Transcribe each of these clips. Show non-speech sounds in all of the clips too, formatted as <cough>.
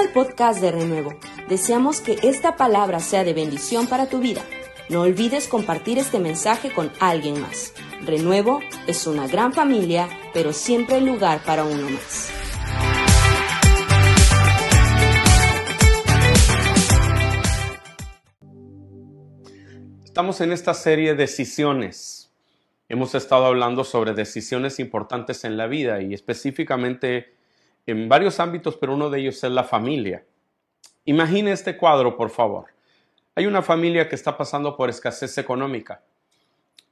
al podcast de Renuevo. Deseamos que esta palabra sea de bendición para tu vida. No olvides compartir este mensaje con alguien más. Renuevo es una gran familia, pero siempre hay lugar para uno más. Estamos en esta serie de decisiones. Hemos estado hablando sobre decisiones importantes en la vida y específicamente en varios ámbitos, pero uno de ellos es la familia. Imagine este cuadro, por favor. Hay una familia que está pasando por escasez económica.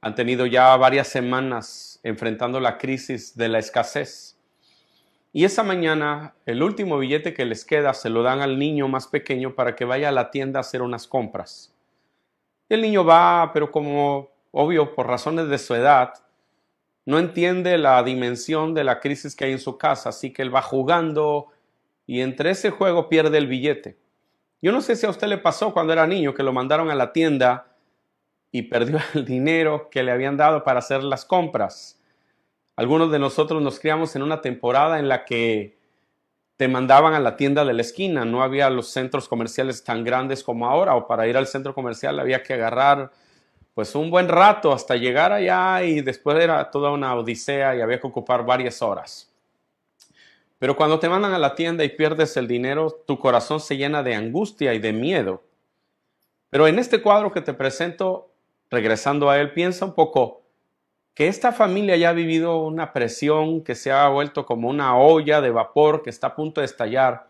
Han tenido ya varias semanas enfrentando la crisis de la escasez. Y esa mañana, el último billete que les queda se lo dan al niño más pequeño para que vaya a la tienda a hacer unas compras. El niño va, pero como obvio, por razones de su edad, no entiende la dimensión de la crisis que hay en su casa, así que él va jugando y entre ese juego pierde el billete. Yo no sé si a usted le pasó cuando era niño que lo mandaron a la tienda y perdió <laughs> el dinero que le habían dado para hacer las compras. Algunos de nosotros nos criamos en una temporada en la que te mandaban a la tienda de la esquina, no había los centros comerciales tan grandes como ahora, o para ir al centro comercial había que agarrar pues un buen rato hasta llegar allá y después era toda una odisea y había que ocupar varias horas. Pero cuando te mandan a la tienda y pierdes el dinero, tu corazón se llena de angustia y de miedo. Pero en este cuadro que te presento, regresando a él, piensa un poco, que esta familia ya ha vivido una presión que se ha vuelto como una olla de vapor que está a punto de estallar.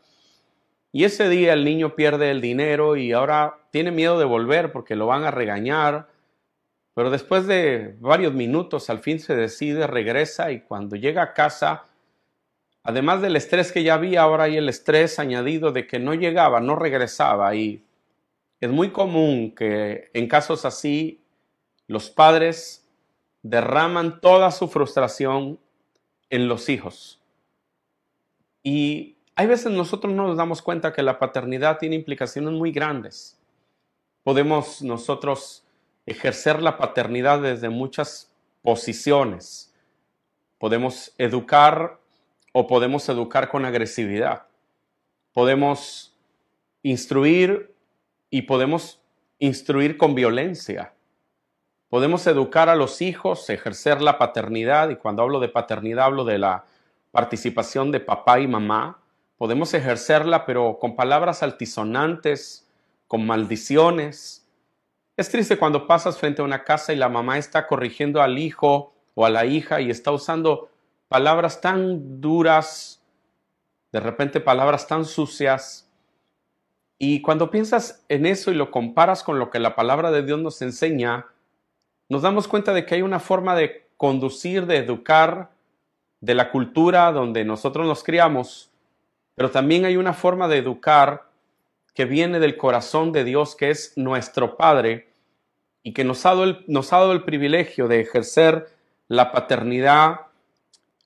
Y ese día el niño pierde el dinero y ahora tiene miedo de volver porque lo van a regañar. Pero después de varios minutos al fin se decide, regresa y cuando llega a casa, además del estrés que ya había, ahora hay el estrés añadido de que no llegaba, no regresaba. Y es muy común que en casos así los padres derraman toda su frustración en los hijos. Y hay veces nosotros no nos damos cuenta que la paternidad tiene implicaciones muy grandes. Podemos nosotros ejercer la paternidad desde muchas posiciones. Podemos educar o podemos educar con agresividad. Podemos instruir y podemos instruir con violencia. Podemos educar a los hijos, ejercer la paternidad, y cuando hablo de paternidad hablo de la participación de papá y mamá. Podemos ejercerla, pero con palabras altisonantes, con maldiciones. Es triste cuando pasas frente a una casa y la mamá está corrigiendo al hijo o a la hija y está usando palabras tan duras, de repente palabras tan sucias. Y cuando piensas en eso y lo comparas con lo que la palabra de Dios nos enseña, nos damos cuenta de que hay una forma de conducir, de educar, de la cultura donde nosotros nos criamos, pero también hay una forma de educar que viene del corazón de Dios, que es nuestro Padre, y que nos ha dado el, nos ha dado el privilegio de ejercer la paternidad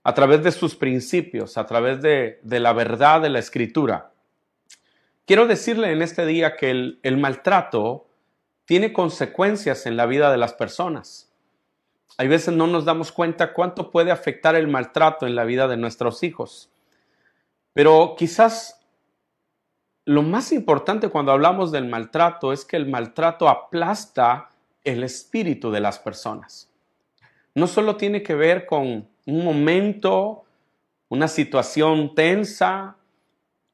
a través de sus principios, a través de, la verdad de la escritura. Quiero decirle en este día que el, el maltrato tiene consecuencias en la vida de las personas. Hay veces no nos damos cuenta cuánto puede afectar el maltrato en la vida de nuestros hijos. Pero quizás lo más importante cuando hablamos del maltrato es que el maltrato aplasta el espíritu de las personas. No solo tiene que ver con un momento, una situación tensa,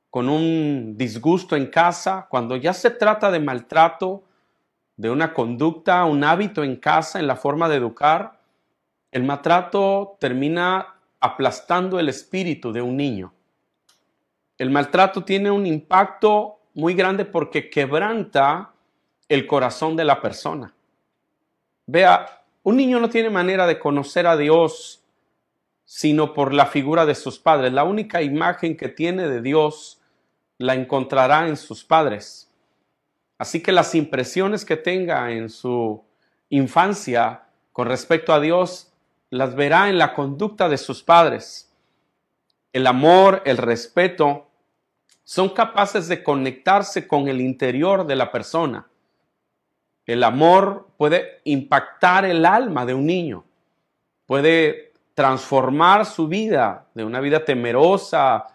con un disgusto en casa, cuando ya se trata de maltrato, de una conducta, un hábito en casa, en la forma de educar, el maltrato termina aplastando el espíritu de un niño. El maltrato tiene un impacto muy grande porque quebranta el corazón de la persona. Vea, un niño no tiene manera de conocer a Dios sino por la figura de sus padres. La única imagen que tiene de Dios la encontrará en sus padres. Así que las impresiones que tenga en su infancia con respecto a Dios las verá en la conducta de sus padres. El amor, el respeto, son capaces de conectarse con el interior de la persona. El amor puede impactar el alma de un niño, puede transformar su vida de una vida temerosa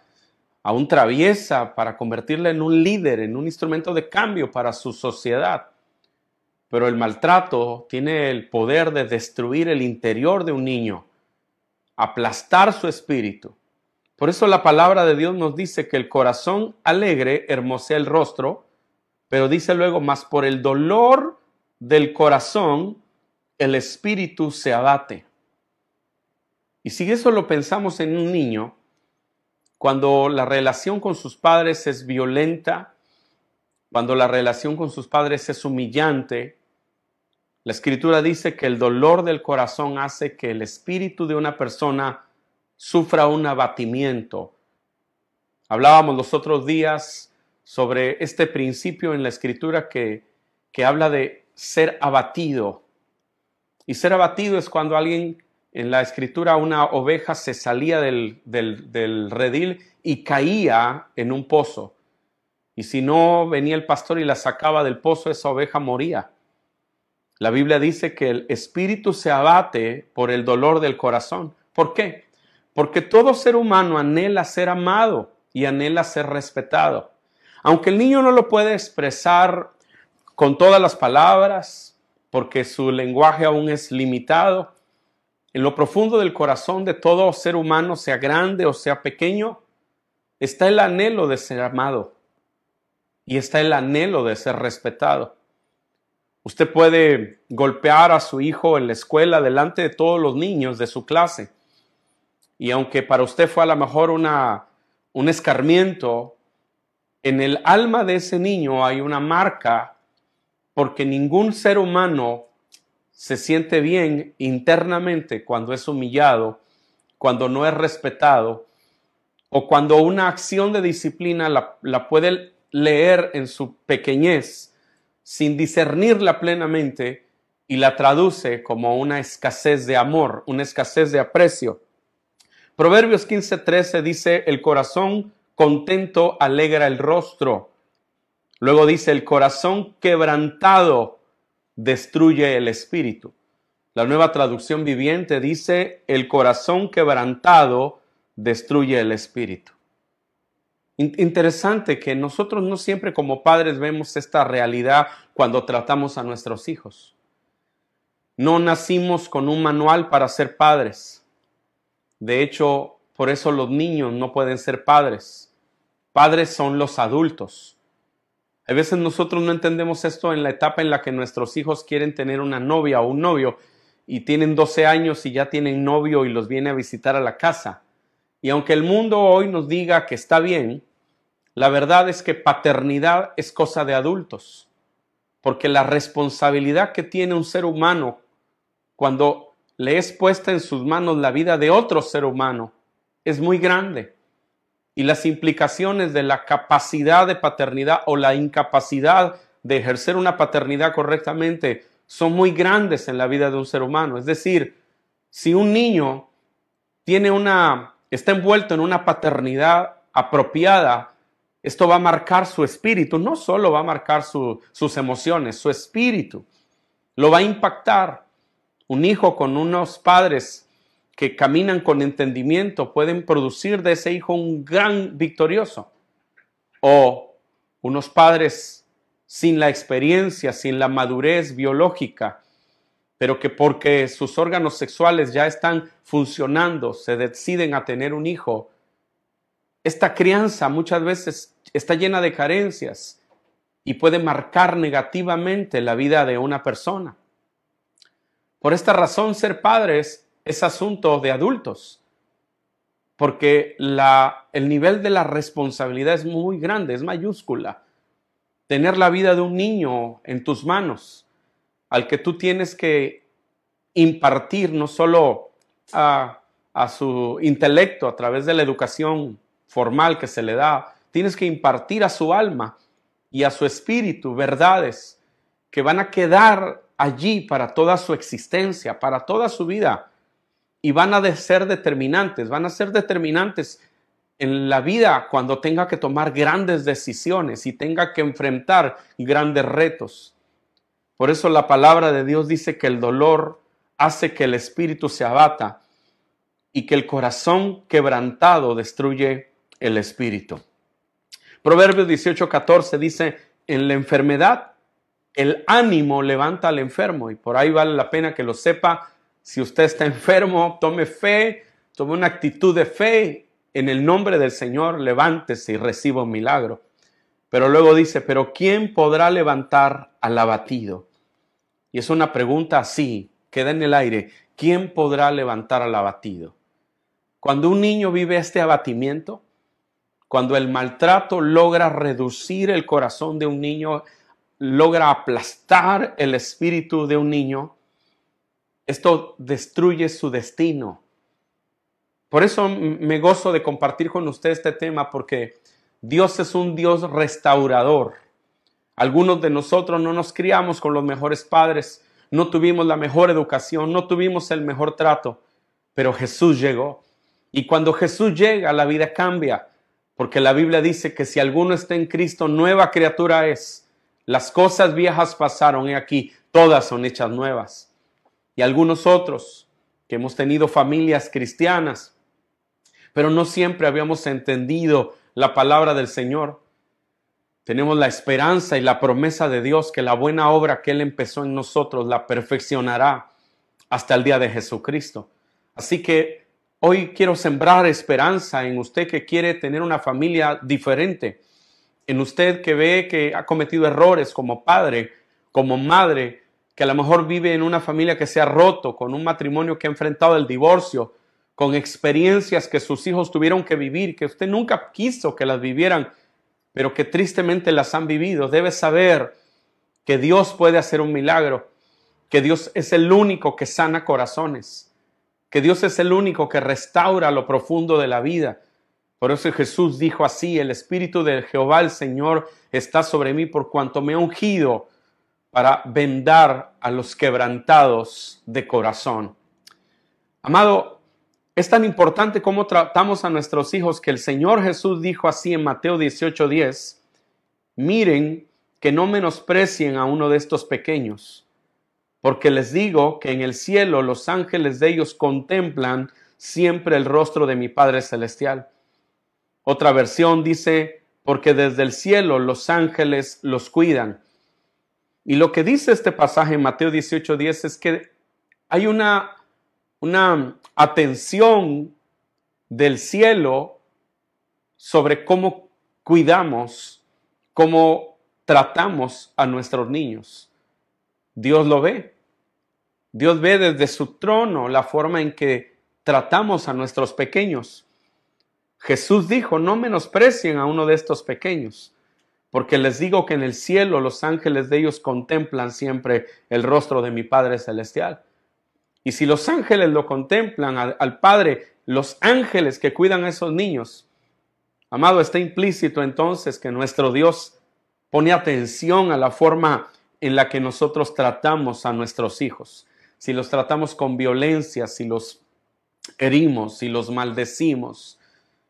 aún traviesa para convertirla en un líder, en un instrumento de cambio para su sociedad. Pero el maltrato tiene el poder de destruir el interior de un niño, aplastar su espíritu. Por eso la palabra de Dios nos dice que el corazón alegre hermosea el rostro, pero dice luego, más por el dolor del corazón, el espíritu se abate. Y si eso lo pensamos en un niño, cuando la relación con sus padres es violenta, cuando la relación con sus padres es humillante, la escritura dice que el dolor del corazón hace que el espíritu de una persona sufra un abatimiento. Hablábamos los otros días sobre este principio en la escritura que, que habla de ser abatido. Y ser abatido es cuando alguien en la escritura una oveja se salía del, del, redil y caía en un pozo. Y si no venía el pastor y la sacaba del pozo, esa oveja moría. La Biblia dice que el espíritu se abate por el dolor del corazón. ¿Por qué? Porque todo ser humano anhela ser amado y anhela ser respetado. Aunque el niño no lo puede expresar con todas las palabras, porque su lenguaje aún es limitado, en lo profundo del corazón de todo ser humano, sea grande o sea pequeño, está el anhelo de ser amado y está el anhelo de ser respetado. Usted puede golpear a su hijo en la escuela delante de todos los niños de su clase. Y aunque para usted fue a lo mejor una, un escarmiento, en el alma de ese niño hay una marca porque ningún ser humano se siente bien internamente cuando es humillado, cuando no es respetado, o cuando una acción de disciplina la, puede leer en su pequeñez sin discernirla plenamente y la traduce como una escasez de amor, una escasez de aprecio. Proverbios 15:13 dice, el corazón contento alegra el rostro. Luego dice, el corazón quebrantado destruye el espíritu. La nueva traducción viviente dice, el corazón quebrantado destruye el espíritu. Interesante que nosotros no siempre como padres vemos esta realidad cuando tratamos a nuestros hijos. No nacimos con un manual para ser padres. De hecho, por eso los niños no pueden ser padres. Padres son los adultos. A veces nosotros no entendemos esto en la etapa en la que nuestros hijos quieren tener una novia o un novio y tienen 12 años y ya tienen novio y los viene a visitar a la casa. Y aunque el mundo hoy nos diga que está bien, la verdad es que paternidad es cosa de adultos, porque la responsabilidad que tiene un ser humano cuando le es puesta en sus manos la vida de otro ser humano es muy grande y las implicaciones de la capacidad de paternidad o la incapacidad de ejercer una paternidad correctamente son muy grandes en la vida de un ser humano. Es decir, si un niño tiene una, está envuelto en una paternidad apropiada, esto va a marcar su espíritu, no solo va a marcar sus emociones, su espíritu, lo va a impactar. Un hijo con unos padres que caminan con entendimiento pueden producir de ese hijo un gran victorioso. O unos padres sin la experiencia, sin la madurez biológica, pero que porque sus órganos sexuales ya están funcionando, se deciden a tener un hijo. Esta crianza muchas veces está llena de carencias y puede marcar negativamente la vida de una persona. Por esta razón, ser padres es asunto de adultos, porque el nivel de la responsabilidad es muy grande, es mayúscula. Tener la vida de un niño en tus manos, al que tú tienes que impartir no solo a su intelecto a través de la educación formal que se le da, tienes que impartir a su alma y a su espíritu verdades que van a quedar allí para toda su existencia, para toda su vida y van a ser determinantes, van a ser determinantes en la vida cuando tenga que tomar grandes decisiones y tenga que enfrentar grandes retos. Por eso la palabra de Dios dice que el dolor hace que el espíritu se abata y que el corazón quebrantado destruye el Espíritu. Proverbios 18:14 dice, en la enfermedad el ánimo levanta al enfermo y por ahí vale la pena que lo sepa. Si usted está enfermo, tome fe, tome una actitud de fe en el nombre del Señor, levántese y reciba un milagro. Pero luego dice, pero ¿quién podrá levantar al abatido? Y es una pregunta así, queda en el aire. ¿Quién podrá levantar al abatido? Cuando un niño vive este abatimiento, cuando el maltrato logra reducir el corazón de un niño, logra aplastar el espíritu de un niño, esto destruye su destino. Por eso me gozo de compartir con usted este tema, porque Dios es un Dios restaurador. Algunos de nosotros no nos criamos con los mejores padres, no tuvimos la mejor educación, no tuvimos el mejor trato, pero Jesús llegó. Y cuando Jesús llega, la vida cambia, porque la Biblia dice que si alguno está en Cristo, nueva criatura es las cosas viejas pasaron y aquí todas son hechas nuevas. Y algunos otros que hemos tenido familias cristianas, pero no siempre habíamos entendido la palabra del Señor. Tenemos la esperanza y la promesa de Dios que la buena obra que Él empezó en nosotros la perfeccionará hasta el día de Jesucristo. Así que hoy quiero sembrar esperanza en usted que quiere tener una familia diferente en usted que ve que ha cometido errores como padre, como madre, que a lo mejor vive en una familia que se ha roto, con un matrimonio que ha enfrentado el divorcio, con experiencias que sus hijos tuvieron que vivir, que usted nunca quiso que las vivieran, pero que tristemente las han vivido. Debe saber que Dios puede hacer un milagro, que Dios es el único que sana corazones, que Dios es el único que restaura lo profundo de la vida, por eso Jesús dijo así, el Espíritu de Jehová el Señor está sobre mí por cuanto me ha ungido para vendar a los quebrantados de corazón. Amado, es tan importante cómo tratamos a nuestros hijos que el Señor Jesús dijo así en Mateo 18:10, miren que no menosprecien a uno de estos pequeños, porque les digo que en el cielo los ángeles de ellos contemplan siempre el rostro de mi Padre Celestial. Otra versión dice, porque desde el cielo los ángeles los cuidan. Y lo que dice este pasaje en Mateo 18:10 es que hay una, una atención del cielo sobre cómo cuidamos, cómo tratamos a nuestros niños. Dios lo ve. Dios ve desde su trono la forma en que tratamos a nuestros pequeños. Jesús dijo, no menosprecien a uno de estos pequeños, porque les digo que en el cielo los ángeles de ellos contemplan siempre el rostro de mi Padre Celestial. Y si los ángeles lo contemplan al, Padre, los ángeles que cuidan a esos niños, amado, está implícito entonces que nuestro Dios pone atención a la forma en la que nosotros tratamos a nuestros hijos. Si los tratamos con violencia, si los herimos, si los maldecimos,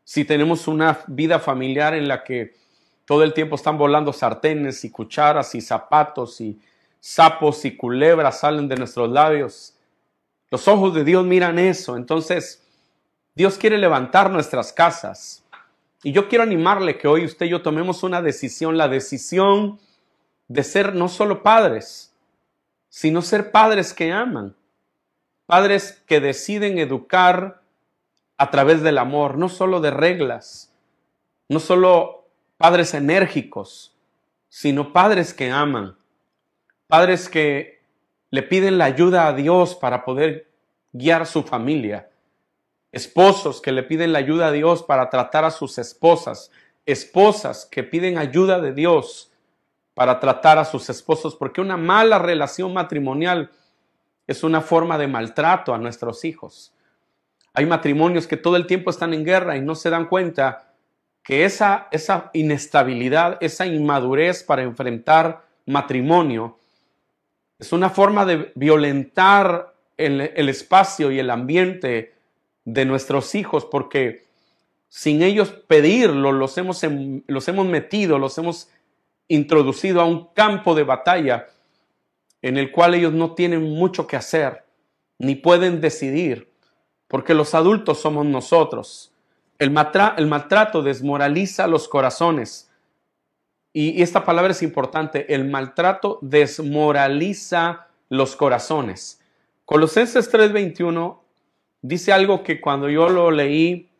si tenemos una vida familiar en la que todo el tiempo están volando sartenes y cucharas y zapatos y sapos y culebras salen de nuestros labios. Los ojos de Dios miran eso. Entonces, Dios quiere levantar nuestras casas. Y yo quiero animarle que hoy usted y yo tomemos una decisión, la decisión de ser no solo padres, sino ser padres que aman, padres que deciden educar a través del amor, no solo de reglas, no solo padres enérgicos, sino padres que aman, padres que le piden la ayuda a Dios para poder guiar su familia, esposos que le piden la ayuda a Dios para tratar a sus esposas, esposas que piden ayuda de Dios para tratar a sus esposos, porque una mala relación matrimonial es una forma de maltrato a nuestros hijos. Hay matrimonios que todo el tiempo están en guerra y no se dan cuenta que esa, esa inestabilidad, esa inmadurez para enfrentar matrimonio, es una forma de violentar el, el espacio y el ambiente de nuestros hijos porque sin ellos pedirlo, los hemos, los hemos metido, los hemos introducido a un campo de batalla en el cual ellos no tienen mucho que hacer, ni pueden decidir porque los adultos somos nosotros. El, maltrato desmoraliza los corazones. Y, esta palabra es importante. El maltrato desmoraliza los corazones. Colosenses 3:21 dice algo que cuando yo lo leí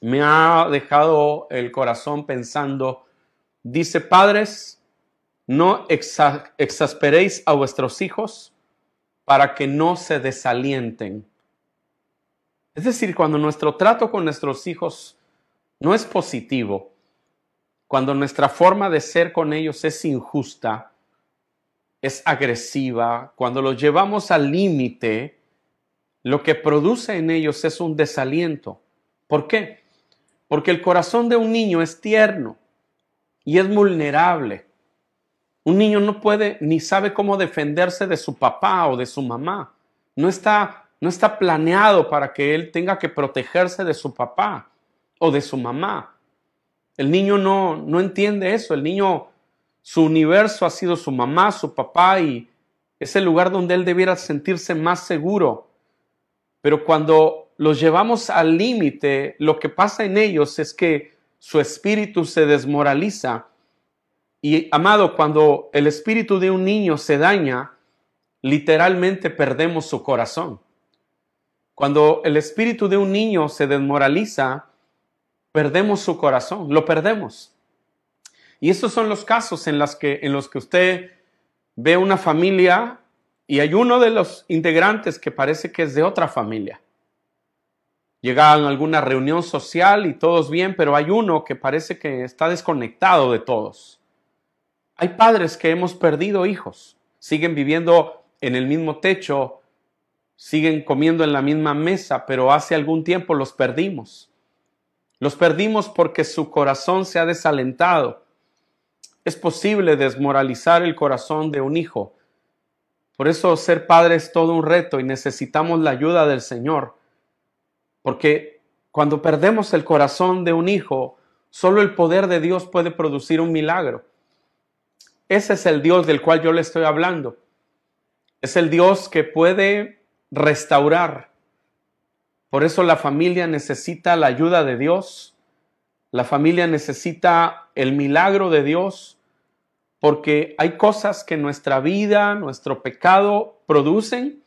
me ha dejado el corazón pensando. Dice, padres, no exasperéis a vuestros hijos para que no se desalienten. Es decir, cuando nuestro trato con nuestros hijos no es positivo, cuando nuestra forma de ser con ellos es injusta, es agresiva, cuando los llevamos al límite, lo que produce en ellos es un desaliento. ¿Por qué? Porque el corazón de un niño es tierno y es vulnerable. Un niño no puede ni sabe cómo defenderse de su papá o de su mamá. No está, no está planeado para que él tenga que protegerse de su papá o de su mamá. El niño no, no entiende eso. El niño, su universo ha sido su mamá, su papá y es el lugar donde él debiera sentirse más seguro. Pero cuando los llevamos al límite, lo que pasa en ellos es que su espíritu se desmoraliza y amado, cuando el espíritu de un niño se daña, literalmente perdemos su corazón. Cuando el espíritu de un niño se desmoraliza, perdemos su corazón, lo perdemos. Y estos son los casos en, los que, en los que usted ve una familia y hay uno de los integrantes que parece que es de otra familia. Llegan a alguna reunión social y todos bien, pero hay uno que parece que está desconectado de todos. Hay padres que hemos perdido hijos, siguen viviendo en el mismo techo, siguen comiendo en la misma mesa, pero hace algún tiempo los perdimos. Los perdimos porque su corazón se ha desalentado. Es posible desmoralizar el corazón de un hijo. Por eso ser padre es todo un reto y necesitamos la ayuda del Señor. Porque cuando perdemos el corazón de un hijo, solo el poder de Dios puede producir un milagro. Ese es el Dios del cual yo le estoy hablando. Es el Dios que puede restaurar. Por eso la familia necesita la ayuda de Dios. La familia necesita el milagro de Dios. Porque hay cosas que nuestra vida, nuestro pecado producen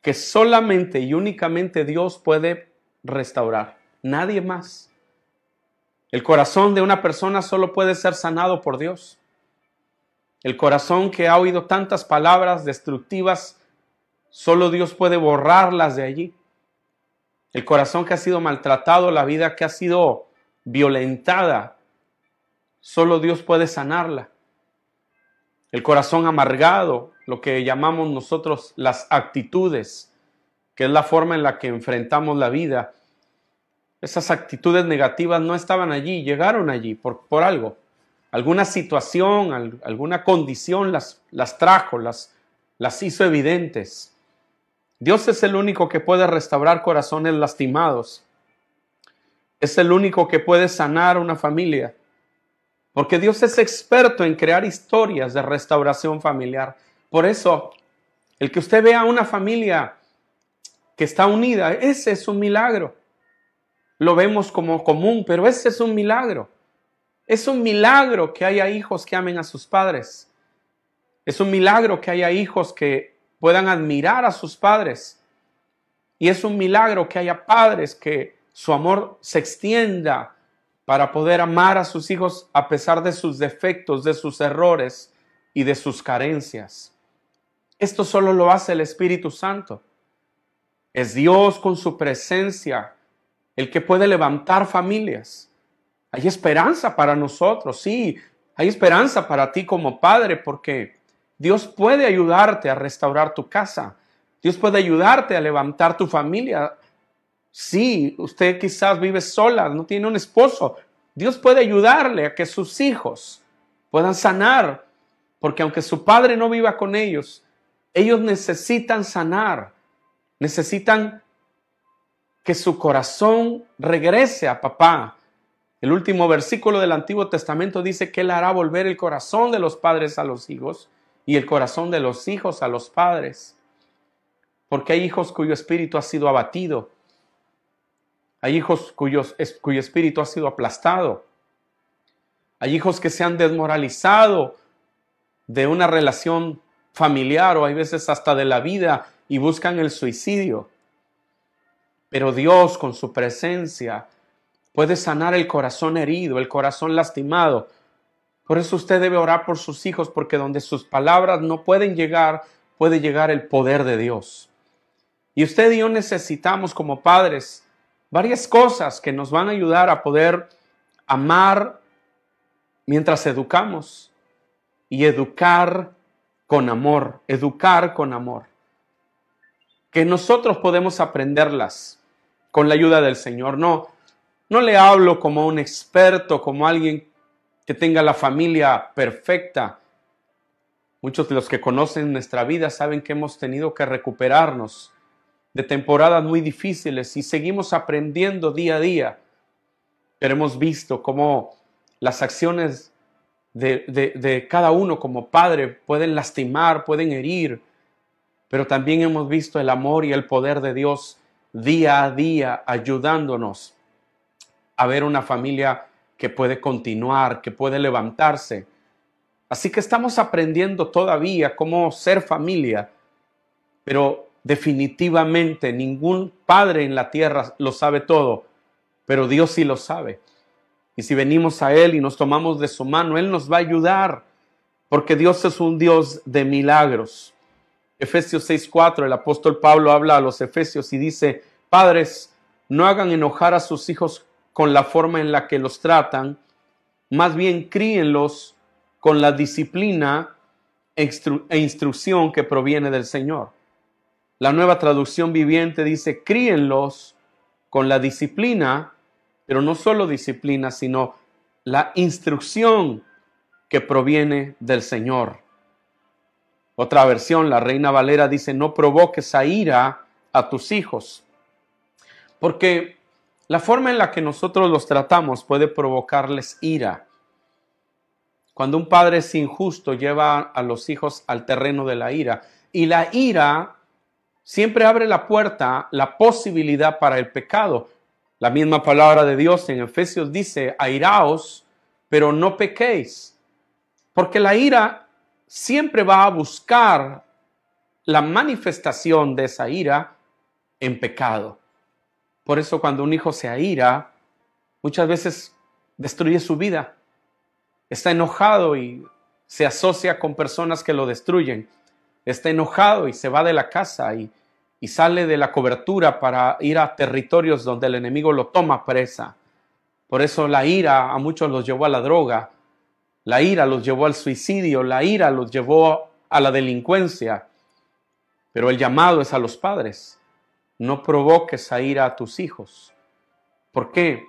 que solamente y únicamente Dios puede restaurar. Nadie más. El corazón de una persona solo puede ser sanado por Dios. El corazón que ha oído tantas palabras destructivas, solo Dios puede borrarlas de allí. El corazón que ha sido maltratado, la vida que ha sido violentada, solo Dios puede sanarla. El corazón amargado, lo que llamamos nosotros las actitudes, que es la forma en la que enfrentamos la vida. Esas actitudes negativas no estaban allí, llegaron allí por, por algo alguna situación, alguna condición las, las trajo, las, las hizo evidentes. Dios es el único que puede restaurar corazones lastimados. Es el único que puede sanar una familia. Porque Dios es experto en crear historias de restauración familiar. Por eso, el que usted vea una familia que está unida, ese es un milagro. Lo vemos como común, pero ese es un milagro. Es un milagro que haya hijos que amen a sus padres. Es un milagro que haya hijos que puedan admirar a sus padres. Y es un milagro que haya padres que su amor se extienda para poder amar a sus hijos a pesar de sus defectos, de sus errores y de sus carencias. Esto solo lo hace el Espíritu Santo. Es Dios con su presencia el que puede levantar familias. Hay esperanza para nosotros, sí, hay esperanza para ti como padre porque Dios puede ayudarte a restaurar tu casa. Dios puede ayudarte a levantar tu familia. Sí, usted quizás vive sola, no tiene un esposo. Dios puede ayudarle a que sus hijos puedan sanar, porque aunque su padre no viva con ellos, ellos necesitan sanar, necesitan que su corazón regrese a papá, el último versículo del Antiguo Testamento dice que Él hará volver el corazón de los padres a los hijos y el corazón de los hijos a los padres. Porque hay hijos cuyo espíritu ha sido abatido. Hay hijos cuyos, cuyo espíritu ha sido aplastado. Hay hijos que se han desmoralizado de una relación familiar o hay veces hasta de la vida y buscan el suicidio. Pero Dios con su presencia puede sanar el corazón herido, el corazón lastimado. Por eso usted debe orar por sus hijos, porque donde sus palabras no pueden llegar, puede llegar el poder de Dios. Y usted y yo necesitamos como padres varias cosas que nos van a ayudar a poder amar mientras educamos y educar con amor, educar con amor. Que nosotros podemos aprenderlas con la ayuda del Señor. No, no le hablo como un experto, como alguien que tenga la familia perfecta. Muchos de los que conocen nuestra vida saben que hemos tenido que recuperarnos de temporadas muy difíciles y seguimos aprendiendo día a día. Pero hemos visto cómo las acciones de, de, cada uno como padre pueden lastimar, pueden herir, pero también hemos visto el amor y el poder de Dios día a día ayudándonos a ver una familia que puede continuar, que puede levantarse. Así que estamos aprendiendo todavía cómo ser familia, pero definitivamente ningún padre en la tierra lo sabe todo, pero Dios sí lo sabe. Y si venimos a Él y nos tomamos de su mano, Él nos va a ayudar, porque Dios es un Dios de milagros. Efesios 6:4, el apóstol Pablo habla a los efesios y dice, padres, no hagan enojar a sus hijos con la forma en la que los tratan, más bien críenlos con la disciplina e instrucción que proviene del Señor. La nueva traducción viviente dice, críenlos con la disciplina, pero no solo disciplina, sino la instrucción que proviene del Señor. Otra versión, la Reina Valera dice, no provoques a ira a tus hijos, porque la forma en la que nosotros los tratamos puede provocarles ira. Cuando un padre es injusto, lleva a los hijos al terreno de la ira. Y la ira siempre abre la puerta, la posibilidad para el pecado. La misma palabra de Dios en Efesios dice, airaos, pero no pequéis. Porque la ira siempre va a buscar la manifestación de esa ira en pecado. Por eso cuando un hijo se aira, muchas veces destruye su vida. Está enojado y se asocia con personas que lo destruyen. Está enojado y se va de la casa y, y sale de la cobertura para ir a territorios donde el enemigo lo toma presa. Por eso la ira a muchos los llevó a la droga, la ira los llevó al suicidio, la ira los llevó a la delincuencia. Pero el llamado es a los padres no provoques a ira a tus hijos. ¿Por qué?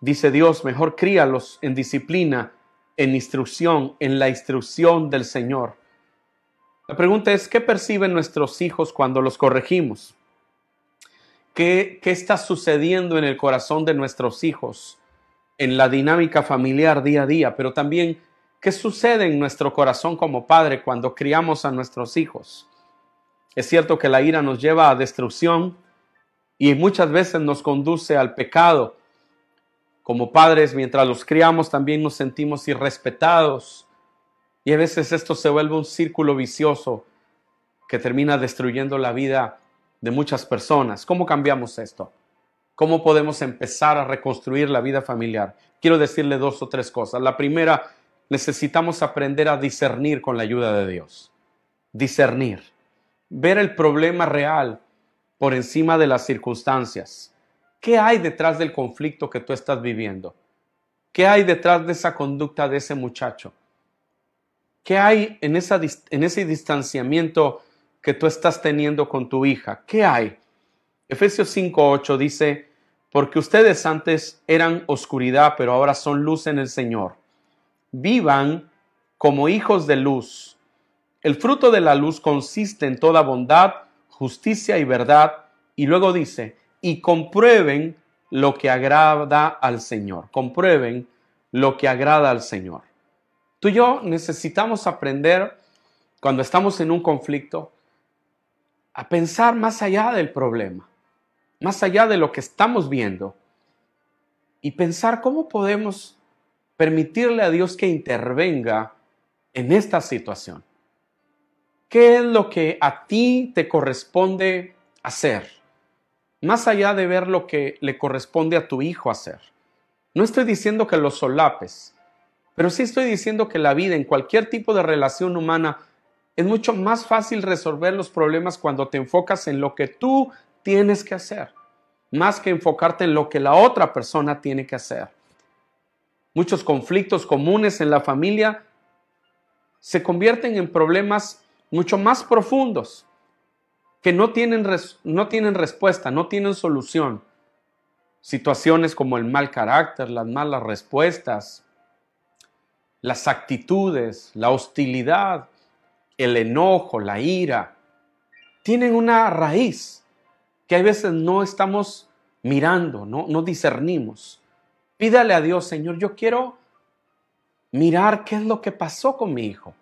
Dice Dios, mejor críalos en disciplina, en instrucción, en la instrucción del Señor. La pregunta es, ¿qué perciben nuestros hijos cuando los corregimos? ¿Qué, ¿Qué está sucediendo en el corazón de nuestros hijos, en la dinámica familiar día a día? Pero también, ¿qué sucede en nuestro corazón como padre cuando criamos a nuestros hijos? Es cierto que la ira nos lleva a destrucción, y muchas veces nos conduce al pecado. Como padres, mientras los criamos, también nos sentimos irrespetados. Y a veces esto se vuelve un círculo vicioso que termina destruyendo la vida de muchas personas. ¿Cómo cambiamos esto? ¿Cómo podemos empezar a reconstruir la vida familiar? Quiero decirle dos o tres cosas. La primera, necesitamos aprender a discernir con la ayuda de Dios. Discernir. Ver el problema real por encima de las circunstancias. ¿Qué hay detrás del conflicto que tú estás viviendo? ¿Qué hay detrás de esa conducta de ese muchacho? ¿Qué hay en, ese distanciamiento que tú estás teniendo con tu hija? ¿Qué hay? Efesios 5.8 dice, porque ustedes antes eran oscuridad, pero ahora son luz en el Señor. Vivan como hijos de luz. El fruto de la luz consiste en toda bondad, justicia y verdad. Y luego dice, y comprueben lo que agrada al Señor. Comprueben lo que agrada al Señor. Tú y yo necesitamos aprender cuando estamos en un conflicto a pensar más allá del problema, más allá de lo que estamos viendo. y pensar cómo podemos permitirle a Dios que intervenga en esta situación. ¿Qué es lo que a ti te corresponde hacer? Más allá de ver lo que le corresponde a tu hijo hacer. No estoy diciendo que lo solapes, pero sí estoy diciendo que la vida en cualquier tipo de relación humana es mucho más fácil resolver los problemas cuando te enfocas en lo que tú tienes que hacer, más que enfocarte en lo que la otra persona tiene que hacer. Muchos conflictos comunes en la familia se convierten en problemas mucho más profundos que no tienen, no tienen respuesta, no tienen solución. Situaciones como el mal carácter, las malas respuestas, las actitudes, la hostilidad, el enojo, la ira, tienen una raíz que a veces no estamos mirando, no, no discernimos. Pídale a Dios, Señor, yo quiero mirar qué es lo que pasó con mi hijo.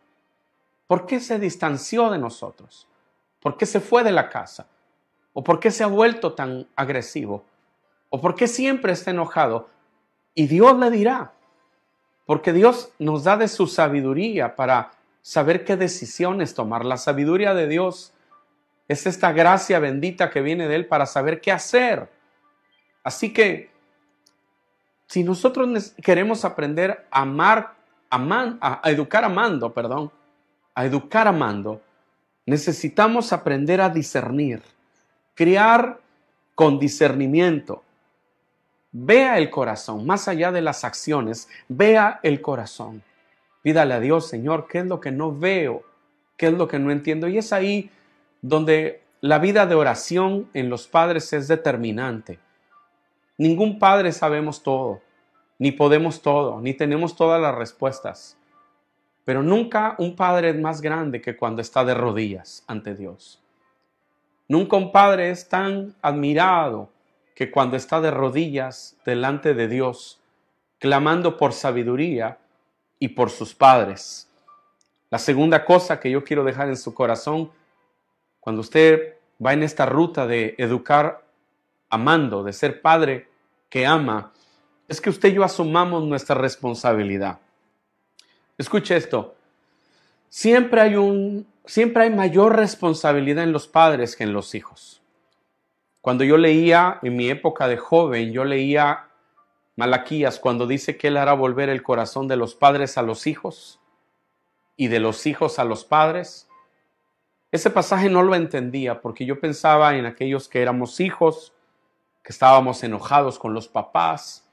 ¿Por qué se distanció de nosotros? ¿Por qué se fue de la casa? ¿O por qué se ha vuelto tan agresivo? ¿O por qué siempre está enojado? Y Dios le dirá, porque Dios nos da de su sabiduría para saber qué decisiones tomar. La sabiduría de Dios es esta gracia bendita que viene de Él para saber qué hacer. Así que, si nosotros queremos aprender a amar, a, a educar amando, perdón, a educar amando, necesitamos aprender a discernir, criar con discernimiento. Vea el corazón, más allá de las acciones, vea el corazón. Pídale a Dios, Señor, ¿qué es lo que no veo? ¿Qué es lo que no entiendo? Y es ahí donde la vida de oración en los padres es determinante. Ningún padre sabemos todo, ni podemos todo, ni tenemos todas las respuestas. Pero nunca un padre es más grande que cuando está de rodillas ante Dios. Nunca un padre es tan admirado que cuando está de rodillas delante de Dios, clamando por sabiduría y por sus padres. La segunda cosa que yo quiero dejar en su corazón, cuando usted va en esta ruta de educar amando, de ser padre que ama, es que usted y yo asumamos nuestra responsabilidad. Escuche esto. Siempre hay un siempre hay mayor responsabilidad en los padres que en los hijos. Cuando yo leía en mi época de joven, yo leía Malaquías cuando dice que él hará volver el corazón de los padres a los hijos y de los hijos a los padres. Ese pasaje no lo entendía porque yo pensaba en aquellos que éramos hijos, que estábamos enojados con los papás,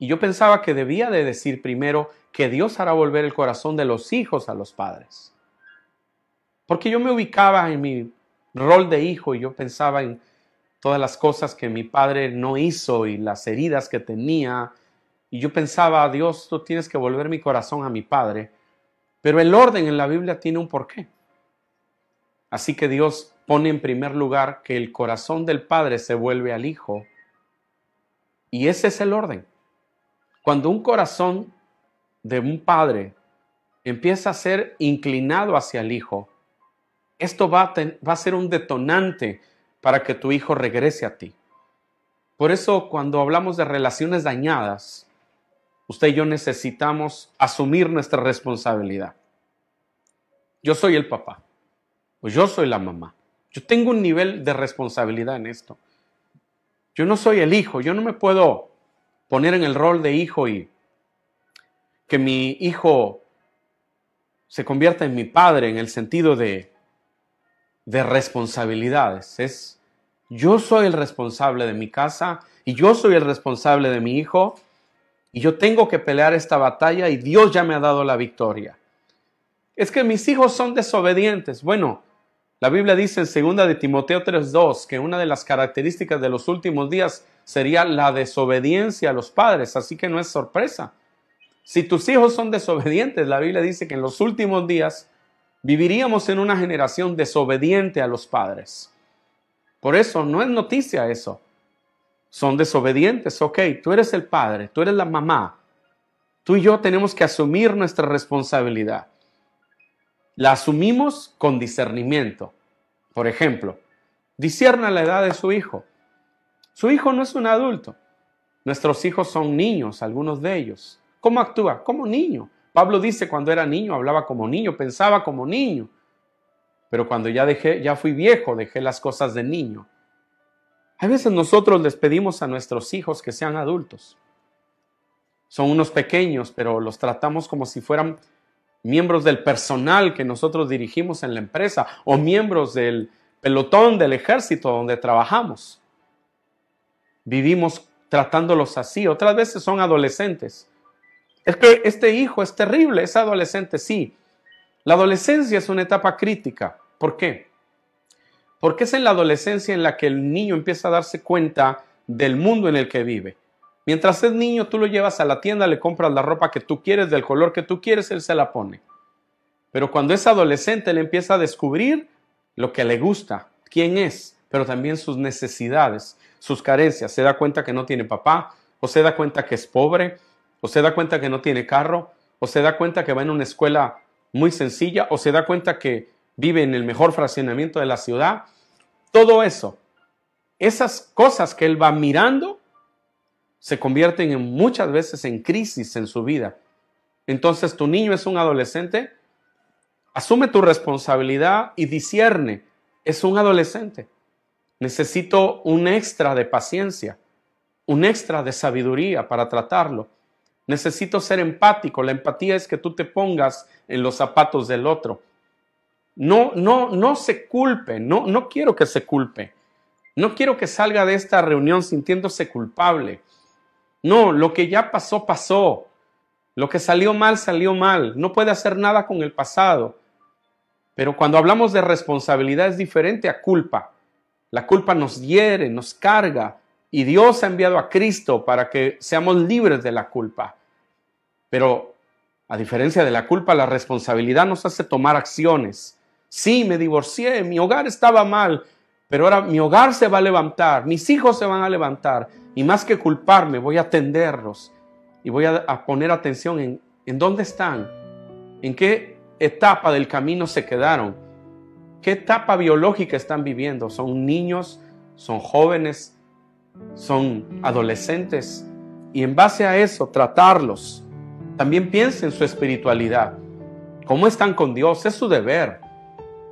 y yo pensaba que debía de decir primero que Dios hará volver el corazón de los hijos a los padres. Porque yo me ubicaba en mi rol de hijo y yo pensaba en todas las cosas que mi padre no hizo y las heridas que tenía. Y yo pensaba, Dios, tú tienes que volver mi corazón a mi padre. Pero el orden en la Biblia tiene un porqué. Así que Dios pone en primer lugar que el corazón del padre se vuelve al hijo. Y ese es el orden. Cuando un corazón de un padre empieza a ser inclinado hacia el hijo, esto va a, ser un detonante para que tu hijo regrese a ti. Por eso cuando hablamos de relaciones dañadas, usted y yo necesitamos asumir nuestra responsabilidad. Yo soy el papá, pues yo soy la mamá. Yo tengo un nivel de responsabilidad en esto. Yo no soy el hijo, yo no me puedo poner en el rol de hijo y que mi hijo se convierta en mi padre en el sentido de, de responsabilidades. Es yo soy el responsable de mi casa y yo soy el responsable de mi hijo y yo tengo que pelear esta batalla y Dios ya me ha dado la victoria. Es que mis hijos son desobedientes. Bueno, la Biblia dice en 2 de Timoteo 3:2 que una de las características de los últimos días sería la desobediencia a los padres, así que no es sorpresa. Si tus hijos son desobedientes, la Biblia dice que en los últimos días viviríamos en una generación desobediente a los padres. Por eso no es noticia eso. Son desobedientes, ok, tú eres el padre, tú eres la mamá. Tú y yo tenemos que asumir nuestra responsabilidad. La asumimos con discernimiento. Por ejemplo, discierna la edad de su hijo. Su hijo no es un adulto. Nuestros hijos son niños, algunos de ellos. ¿Cómo actúa? Como niño. Pablo dice cuando era niño hablaba como niño, pensaba como niño. Pero cuando ya dejé, ya fui viejo, dejé las cosas de niño. A veces nosotros les pedimos a nuestros hijos que sean adultos. Son unos pequeños, pero los tratamos como si fueran miembros del personal que nosotros dirigimos en la empresa o miembros del pelotón del ejército donde trabajamos. Vivimos tratándolos así. Otras veces son adolescentes. Es que este hijo es terrible, es adolescente, sí. La adolescencia es una etapa crítica. ¿Por qué? Porque es en la adolescencia en la que el niño empieza a darse cuenta del mundo en el que vive. Mientras es niño, tú lo llevas a la tienda, le compras la ropa que tú quieres, del color que tú quieres, él se la pone. Pero cuando es adolescente, él empieza a descubrir lo que le gusta, quién es, pero también sus necesidades, sus carencias. Se da cuenta que no tiene papá, o se da cuenta que es pobre, o se da cuenta que no tiene carro, o se da cuenta que va en una escuela muy sencilla, o se da cuenta que vive en el mejor fraccionamiento de la ciudad. Todo eso, esas cosas que él va mirando, se convierten en muchas veces en crisis en su vida. Entonces tu niño es un adolescente, asume tu responsabilidad y discierne, es un adolescente. Necesito un extra de paciencia, un extra de sabiduría para tratarlo. Necesito ser empático. La empatía es que tú te pongas en los zapatos del otro. No, no, no se culpe, no, no quiero que se culpe. No quiero que salga de esta reunión sintiéndose culpable. No, lo que ya pasó, pasó. Lo que salió mal, salió mal. No puede hacer nada con el pasado. Pero cuando hablamos de responsabilidad es diferente a culpa. La culpa nos hiere, nos carga. Y Dios ha enviado a Cristo para que seamos libres de la culpa. Pero a diferencia de la culpa, la responsabilidad nos hace tomar acciones. Sí, me divorcié, mi hogar estaba mal, pero ahora mi hogar se va a levantar, mis hijos se van a levantar y más que culparme, voy a atenderlos y voy a, poner atención en, en dónde están, en qué etapa del camino se quedaron, qué etapa biológica están viviendo. Son niños, son jóvenes, son adolescentes y en base a eso tratarlos. También piensa en su espiritualidad. ¿Cómo están con Dios? Es su deber.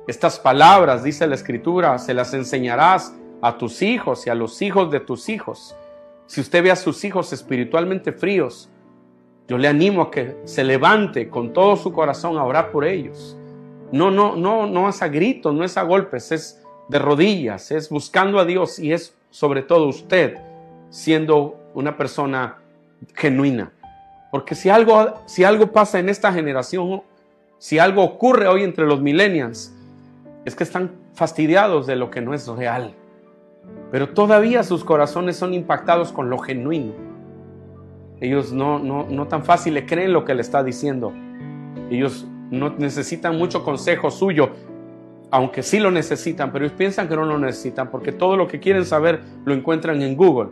Estas palabras, dice la Escritura, se las enseñarás a tus hijos y a los hijos de tus hijos. Si usted ve a sus hijos espiritualmente fríos, yo le animo a que se levante con todo su corazón a orar por ellos. No, no, no, no es a gritos, no es a golpes, es de rodillas, es buscando a Dios y es sobre todo usted siendo una persona genuina. Porque si algo, si algo pasa en esta generación, si algo ocurre hoy entre los millennials, es que están fastidiados de lo que no es real pero todavía sus corazones son impactados con lo genuino. Ellos no, no, no tan fácil le creen lo que le está diciendo. Ellos no necesitan mucho consejo suyo, aunque sí lo necesitan, pero ellos piensan que no lo necesitan porque todo lo que quieren saber lo encuentran en Google.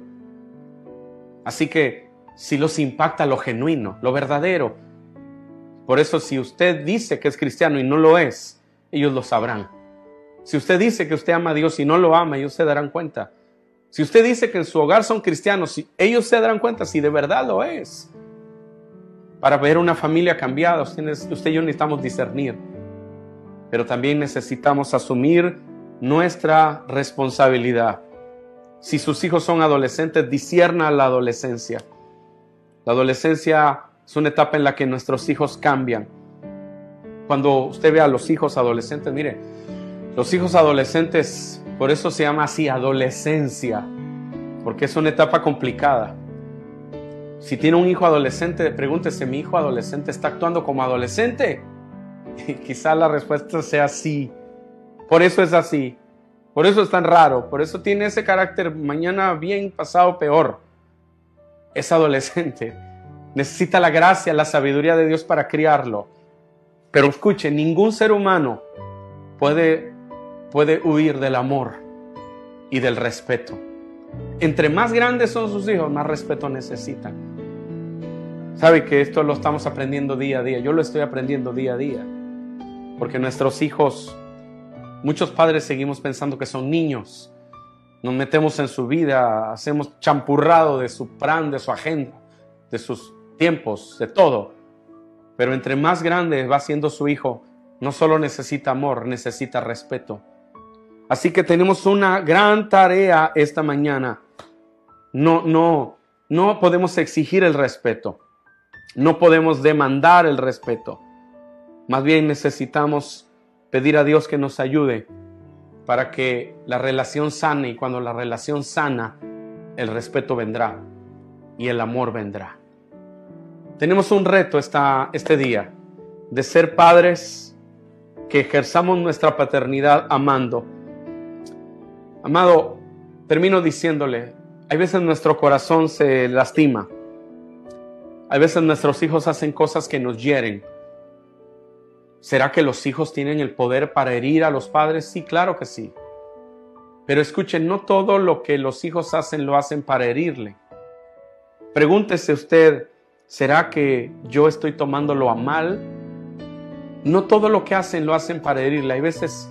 Así que si los impacta lo genuino, lo verdadero. Por eso si usted dice que es cristiano y no lo es, ellos lo sabrán. Si usted dice que usted ama a Dios y no lo ama, ellos se darán cuenta. Si usted dice que en su hogar son cristianos, ellos se darán cuenta si de verdad lo es. Para ver una familia cambiada, usted, y yo necesitamos discernir. Pero también necesitamos asumir nuestra responsabilidad. Si sus hijos son adolescentes, discierna la adolescencia. La adolescencia es una etapa en la que nuestros hijos cambian. Cuando usted ve a los hijos adolescentes, mire, los hijos adolescentes, por eso se llama así adolescencia, porque es una etapa complicada. Si tiene un hijo adolescente, pregúntese, ¿mi hijo adolescente está actuando como adolescente? <laughs> Y quizá la respuesta sea sí. Por eso es así. Por eso es tan raro. Por eso tiene ese carácter mañana bien, pasado peor. Es adolescente. Necesita la gracia, la sabiduría de Dios para criarlo. Pero escuche, ningún ser humano puede puede huir del amor y del respeto. Entre más grandes son sus hijos, más respeto necesitan. Sabe que esto lo estamos aprendiendo día a día. Yo lo estoy aprendiendo día a día. Porque nuestros hijos, muchos padres seguimos pensando que son niños. Nos metemos en su vida, hacemos champurrado de su plan, de su agenda, de sus tiempos, de todo. Pero entre más grande va siendo su hijo, no solo necesita amor, necesita respeto. Así que tenemos una gran tarea esta mañana. No, no, no podemos exigir el respeto. No podemos demandar el respeto. Más bien necesitamos pedir a Dios que nos ayude para que la relación sane y cuando la relación sana, el respeto vendrá y el amor vendrá. Tenemos un reto esta, este día de ser padres que ejerzamos nuestra paternidad amando. Amado, termino diciéndole, hay veces nuestro corazón se lastima. Hay veces nuestros hijos hacen cosas que nos hieren. ¿Será que los hijos tienen el poder para herir a los padres? Sí, claro que sí. Pero escuchen, no todo lo que los hijos hacen lo hacen para herirle. Pregúntese usted, ¿Será que yo estoy tomándolo a mal? No todo lo que hacen lo hacen para herirle. Hay veces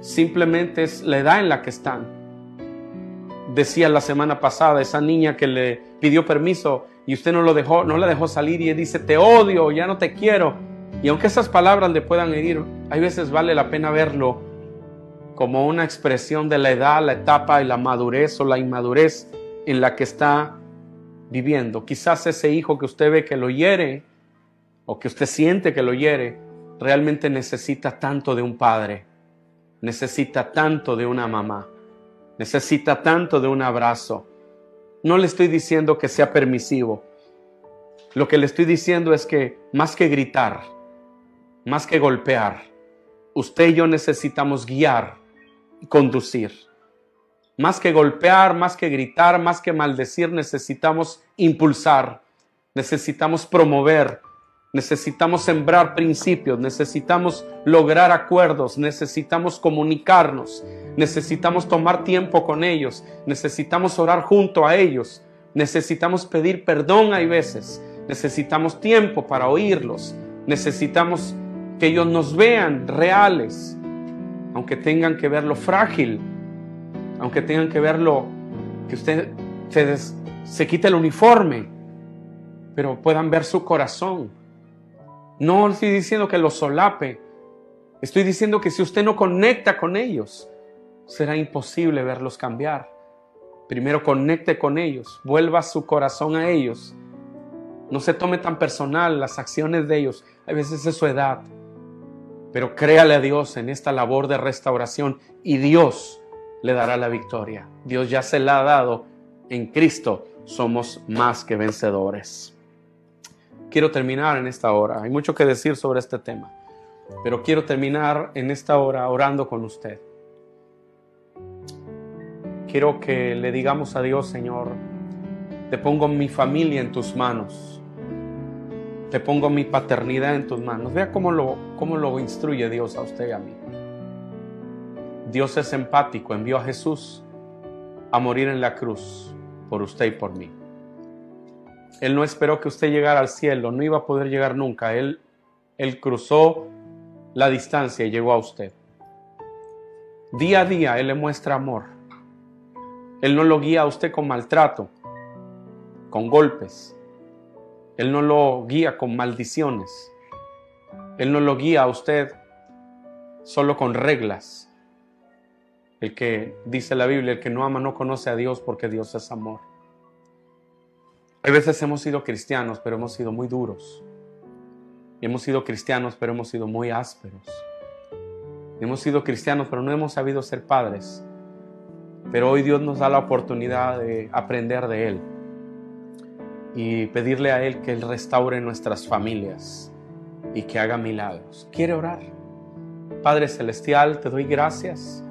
simplemente es la edad en la que están. Decía la semana pasada esa niña que le pidió permiso y usted no lo dejó, no la dejó salir y él dice te odio, ya no te quiero. Y aunque esas palabras le puedan herir, hay veces vale la pena verlo como una expresión de la edad, la etapa y la madurez o la inmadurez en la que está viviendo. Quizás ese hijo que usted ve que lo hiere o que usted siente que lo hiere, realmente necesita tanto de un padre, necesita tanto de una mamá, necesita tanto de un abrazo. No le estoy diciendo que sea permisivo. Lo que le estoy diciendo es que más que gritar, más que golpear, usted y yo necesitamos guiar y conducir. Más que golpear, más que gritar, más que maldecir, necesitamos impulsar, necesitamos promover, necesitamos sembrar principios, necesitamos lograr acuerdos, necesitamos comunicarnos, necesitamos tomar tiempo con ellos, necesitamos orar junto a ellos, necesitamos pedir perdón hay veces, necesitamos tiempo para oírlos, necesitamos que ellos nos vean reales, aunque tengan que ver lo frágil aunque tengan que verlo, que usted se, se quite el uniforme, pero puedan ver su corazón. No estoy diciendo que lo solape, estoy diciendo que si usted no conecta con ellos, será imposible verlos cambiar. Primero conecte con ellos, vuelva su corazón a ellos. No se tome tan personal las acciones de ellos. A veces es su edad. Pero créale a Dios en esta labor de restauración y Dios le dará la victoria. Dios ya se la ha dado. En Cristo somos más que vencedores. Quiero terminar en esta hora. Hay mucho que decir sobre este tema, pero quiero terminar en esta hora orando con usted. Quiero que le digamos a Dios, Señor, te pongo mi familia en tus manos. Te pongo mi paternidad en tus manos. Vea cómo lo, cómo lo instruye Dios a usted y a mí. Dios es empático, envió a Jesús a morir en la cruz por usted y por mí. Él no esperó que usted llegara al cielo, no iba a poder llegar nunca. Él, él cruzó la distancia y llegó a usted. Día a día Él le muestra amor. Él no lo guía a usted con maltrato, con golpes. Él no lo guía con maldiciones. Él no lo guía a usted solo con reglas. El que dice la Biblia, el que no ama no conoce a Dios porque Dios es amor. A veces hemos sido cristianos, pero hemos sido muy duros. Hemos sido cristianos, pero hemos sido muy ásperos. Hemos sido cristianos, pero no hemos sabido ser padres. Pero hoy Dios nos da la oportunidad de aprender de Él y pedirle a Él que Él restaure nuestras familias y que haga milagros. ¿Quiere orar? Padre Celestial, te doy gracias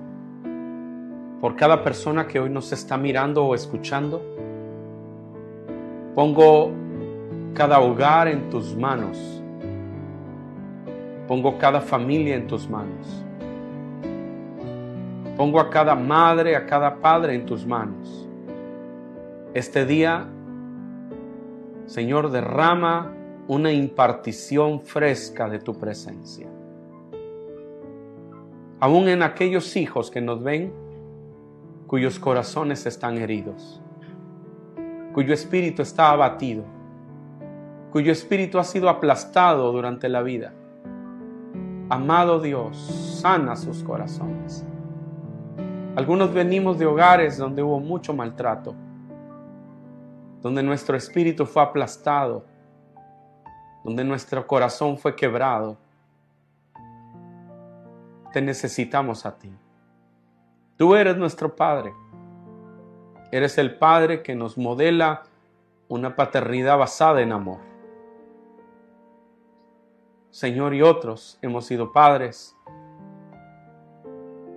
por cada persona que hoy nos está mirando o escuchando. Pongo cada hogar en tus manos. Pongo cada familia en tus manos. Pongo a cada madre, a cada padre en tus manos. Este día, Señor, derrama una impartición fresca de tu presencia. Aún en aquellos hijos que nos ven, cuyos corazones están heridos, cuyo espíritu está abatido, cuyo espíritu ha sido aplastado durante la vida. Amado Dios, sana sus corazones. Algunos venimos de hogares donde hubo mucho maltrato, donde nuestro espíritu fue aplastado, donde nuestro corazón fue quebrado. Te necesitamos a ti. Tú eres nuestro Padre. Eres el Padre que nos modela una paternidad basada en amor. Señor y otros hemos sido padres,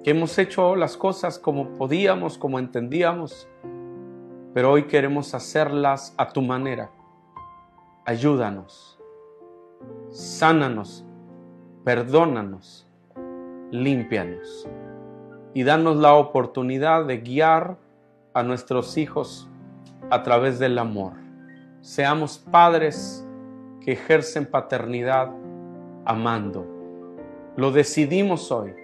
que hemos hecho las cosas como podíamos, como entendíamos, pero hoy queremos hacerlas a tu manera. Ayúdanos, sánanos, perdónanos, límpianos y danos la oportunidad de guiar a nuestros hijos a través del amor. Seamos padres que ejercen paternidad amando. Lo decidimos hoy.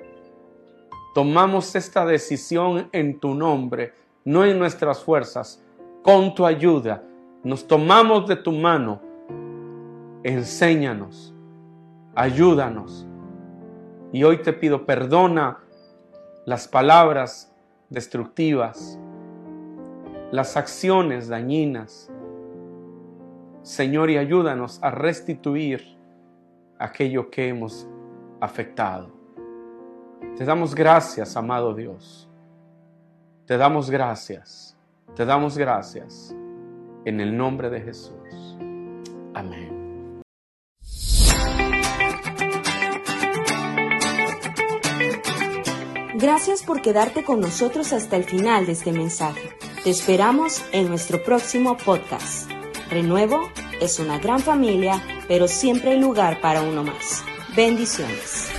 Tomamos esta decisión en tu nombre, no en nuestras fuerzas, con tu ayuda. Nos tomamos de tu mano. Enséñanos, ayúdanos. Y hoy te pido, perdona las palabras destructivas, las acciones dañinas. Señor, y ayúdanos a restituir aquello que hemos afectado. Te damos gracias, amado Dios. Te damos gracias. Te damos gracias. En el nombre de Jesús. Amén. Gracias por quedarte con nosotros hasta el final de este mensaje. Te esperamos en nuestro próximo podcast. Renuevo es una gran familia, pero siempre hay lugar para uno más. Bendiciones.